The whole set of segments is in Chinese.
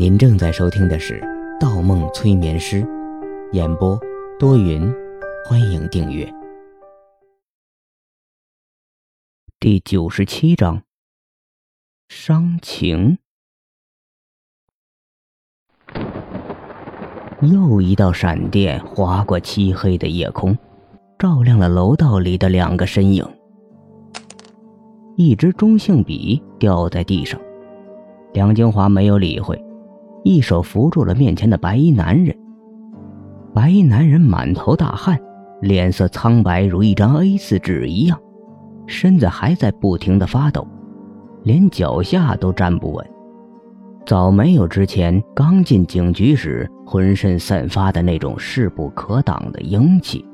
您正在收听的是《盗梦催眠师》，演播多云，欢迎订阅。第九十七章，伤情。又一道闪电划过漆黑的夜空，照亮了楼道里的两个身影。一支中性笔掉在地上，梁金华没有理会。一手扶住了面前的白衣男人。白衣男人满头大汗，脸色苍白如一张 A4 纸一样，身子还在不停的发抖，连脚下都站不稳。早没有之前刚进警局时浑身散发的那种势不可挡的英气，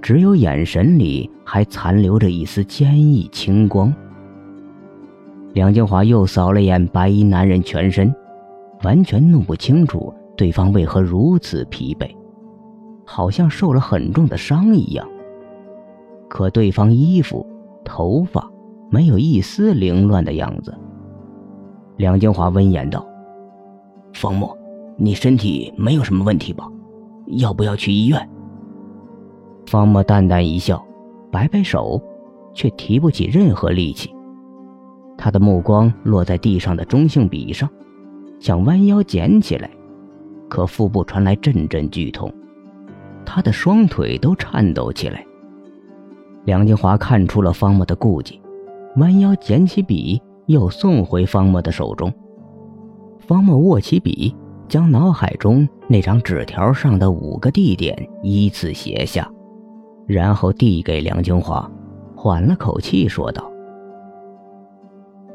只有眼神里还残留着一丝坚毅清光。梁静华又扫了眼白衣男人全身。完全弄不清楚对方为何如此疲惫，好像受了很重的伤一样。可对方衣服、头发没有一丝凌乱的样子。梁金华温言道：“方墨，你身体没有什么问题吧？要不要去医院？”方墨淡淡一笑，摆摆手，却提不起任何力气。他的目光落在地上的中性笔上。想弯腰捡起来，可腹部传来阵阵剧痛，他的双腿都颤抖起来。梁金华看出了方墨的顾忌，弯腰捡起笔，又送回方墨的手中。方墨握起笔，将脑海中那张纸条上的五个地点依次写下，然后递给梁金华，缓了口气说道：“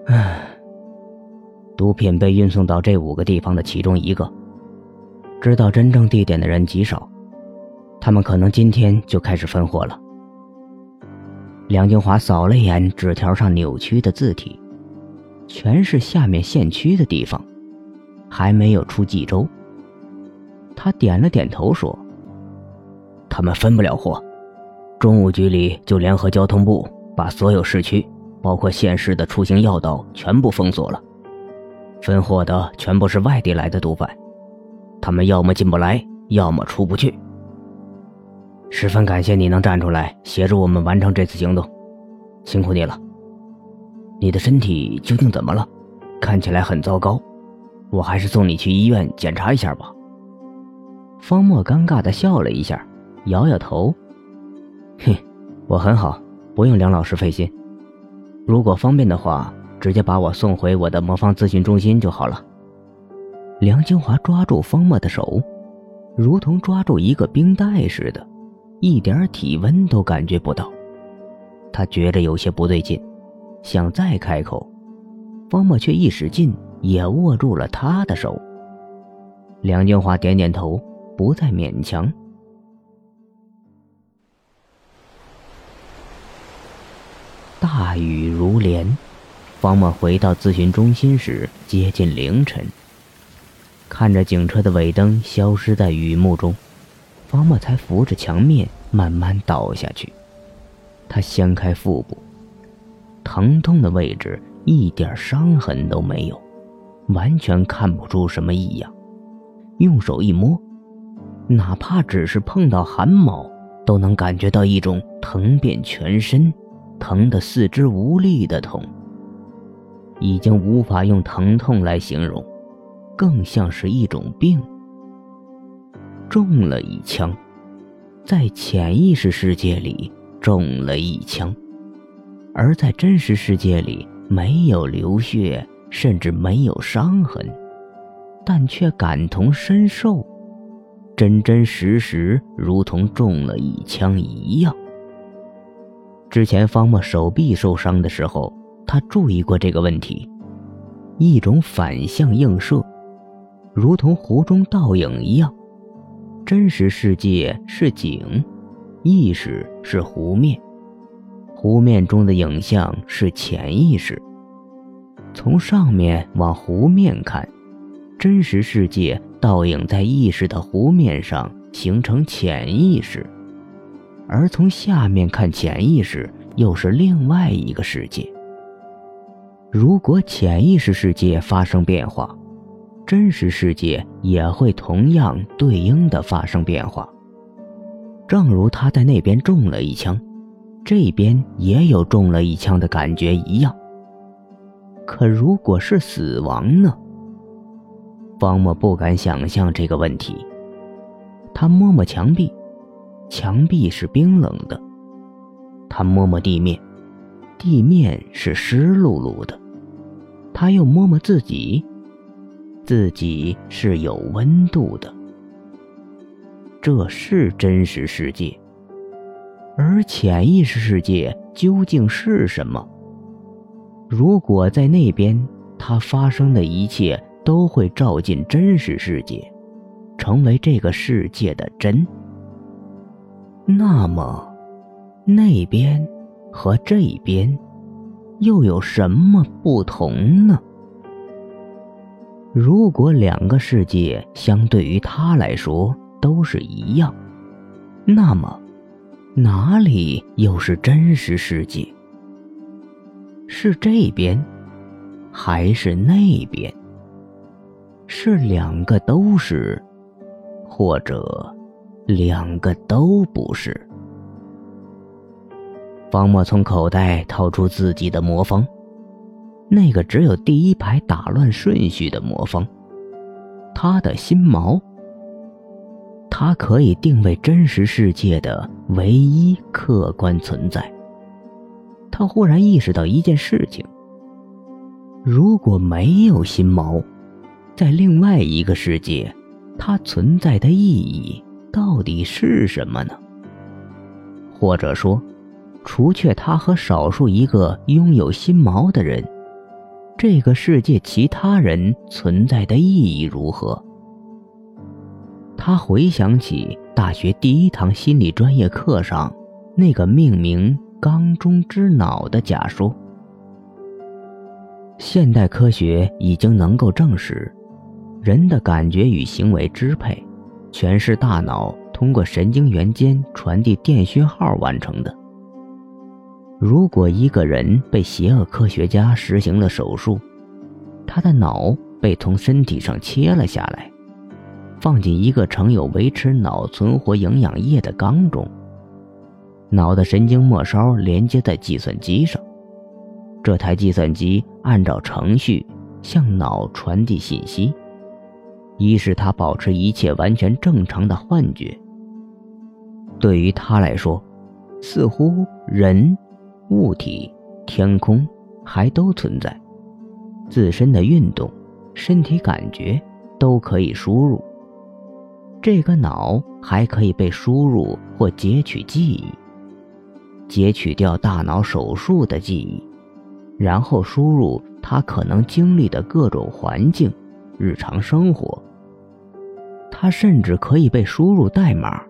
唉。”毒品被运送到这五个地方的其中一个，知道真正地点的人极少，他们可能今天就开始分货了。梁金华扫了眼纸条上扭曲的字体，全是下面县区的地方，还没有出冀州。他点了点头说：“他们分不了货，中务局里就联合交通部，把所有市区，包括县市的出行要道全部封锁了。”分货的全部是外地来的毒贩，他们要么进不来，要么出不去。十分感谢你能站出来协助我们完成这次行动，辛苦你了。你的身体究竟怎么了？看起来很糟糕，我还是送你去医院检查一下吧。方墨尴尬的笑了一下，摇摇头：“哼，我很好，不用梁老师费心。如果方便的话。”直接把我送回我的魔方咨询中心就好了。梁清华抓住方墨的手，如同抓住一个冰袋似的，一点体温都感觉不到。他觉着有些不对劲，想再开口，方墨却一使劲，也握住了他的手。梁清华点点头，不再勉强。大雨如帘。方墨回到咨询中心时，接近凌晨。看着警车的尾灯消失在雨幕中，方墨才扶着墙面慢慢倒下去。他掀开腹部，疼痛的位置一点伤痕都没有，完全看不出什么异样。用手一摸，哪怕只是碰到汗毛，都能感觉到一种疼遍全身、疼得四肢无力的痛。已经无法用疼痛来形容，更像是一种病。中了一枪，在潜意识世界里中了一枪，而在真实世界里没有流血，甚至没有伤痕，但却感同身受，真真实实如同中了一枪一样。之前方墨手臂受伤的时候。他注意过这个问题，一种反向映射，如同湖中倒影一样。真实世界是景，意识是湖面，湖面中的影像是潜意识。从上面往湖面看，真实世界倒影在意识的湖面上形成潜意识，而从下面看潜意识又是另外一个世界。如果潜意识世界发生变化，真实世界也会同样对应的发生变化。正如他在那边中了一枪，这边也有中了一枪的感觉一样。可如果是死亡呢？方墨不敢想象这个问题。他摸摸墙壁，墙壁是冰冷的。他摸摸地面，地面是湿漉漉的。他又摸摸自己，自己是有温度的。这是真实世界，而潜意识世界究竟是什么？如果在那边，它发生的一切都会照进真实世界，成为这个世界的真。那么，那边和这边又有什么不同呢？如果两个世界相对于他来说，都是一样，那么哪里又是真实世界？是这边，还是那边？是两个都是，或者两个都不是？方墨从口袋掏出自己的魔方，那个只有第一排打乱顺序的魔方，他的心锚。它可以定位真实世界的唯一客观存在。他忽然意识到一件事情：如果没有心锚，在另外一个世界，它存在的意义到底是什么呢？或者说，除却他和少数一个拥有心锚的人，这个世界其他人存在的意义如何？他回想起大学第一堂心理专业课上那个命名“缸中之脑”的假说。现代科学已经能够证实，人的感觉与行为支配，全是大脑通过神经元间传递电讯号完成的。如果一个人被邪恶科学家实行了手术，他的脑被从身体上切了下来。放进一个盛有维持脑存活营养液的缸中。脑的神经末梢连接在计算机上，这台计算机按照程序向脑传递信息，以使他保持一切完全正常的幻觉。对于他来说，似乎人、物体、天空还都存在，自身的运动、身体感觉都可以输入。这个脑还可以被输入或截取记忆，截取掉大脑手术的记忆，然后输入他可能经历的各种环境、日常生活。他甚至可以被输入代码，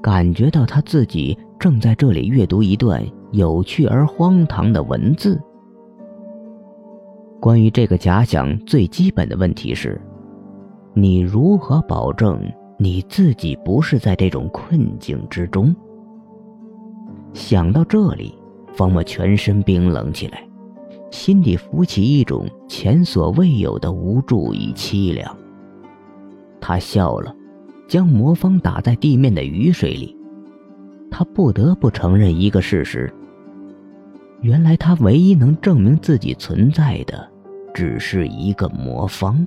感觉到他自己正在这里阅读一段有趣而荒唐的文字。关于这个假想，最基本的问题是：你如何保证？你自己不是在这种困境之中。想到这里，方墨全身冰冷起来，心底浮起一种前所未有的无助与凄凉。他笑了，将魔方打在地面的雨水里。他不得不承认一个事实：原来他唯一能证明自己存在的，只是一个魔方，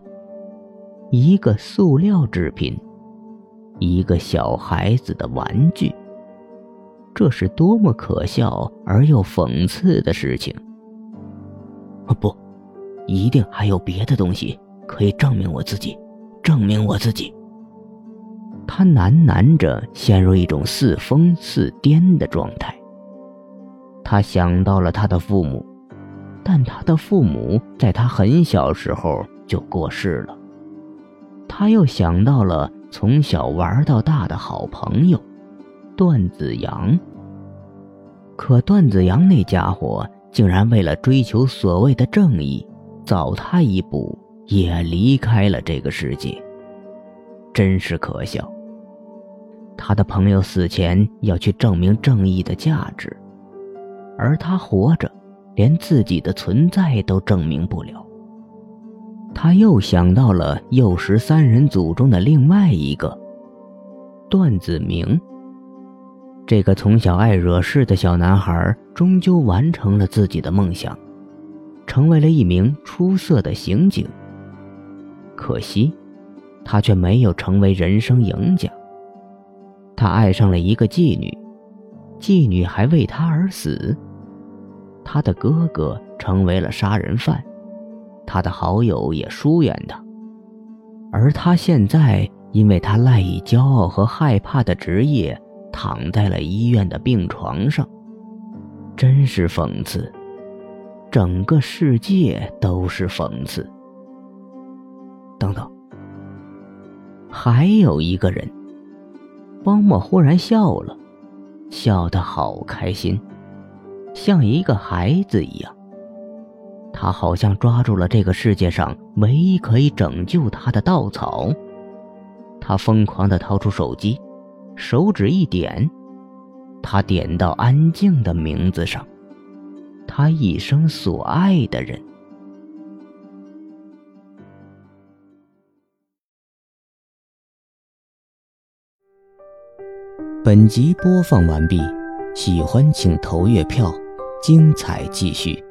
一个塑料制品。一个小孩子的玩具，这是多么可笑而又讽刺的事情！啊，不，一定还有别的东西可以证明我自己，证明我自己。他喃喃着，陷入一种似疯似癫的状态。他想到了他的父母，但他的父母在他很小时候就过世了。他又想到了。从小玩到大的好朋友，段子阳。可段子阳那家伙竟然为了追求所谓的正义，早他一步也离开了这个世界。真是可笑。他的朋友死前要去证明正义的价值，而他活着，连自己的存在都证明不了。他又想到了幼时三人组中的另外一个段子明。这个从小爱惹事的小男孩，终究完成了自己的梦想，成为了一名出色的刑警。可惜，他却没有成为人生赢家。他爱上了一个妓女，妓女还为他而死。他的哥哥成为了杀人犯，他的好友也疏远他，而他现在因为他赖以骄傲和害怕的职业。躺在了医院的病床上，真是讽刺。整个世界都是讽刺。等等，还有一个人。汪默忽然笑了，笑得好开心，像一个孩子一样。他好像抓住了这个世界上唯一可以拯救他的稻草。他疯狂地掏出手机。手指一点，他点到安静的名字上，他一生所爱的人。本集播放完毕，喜欢请投月票，精彩继续。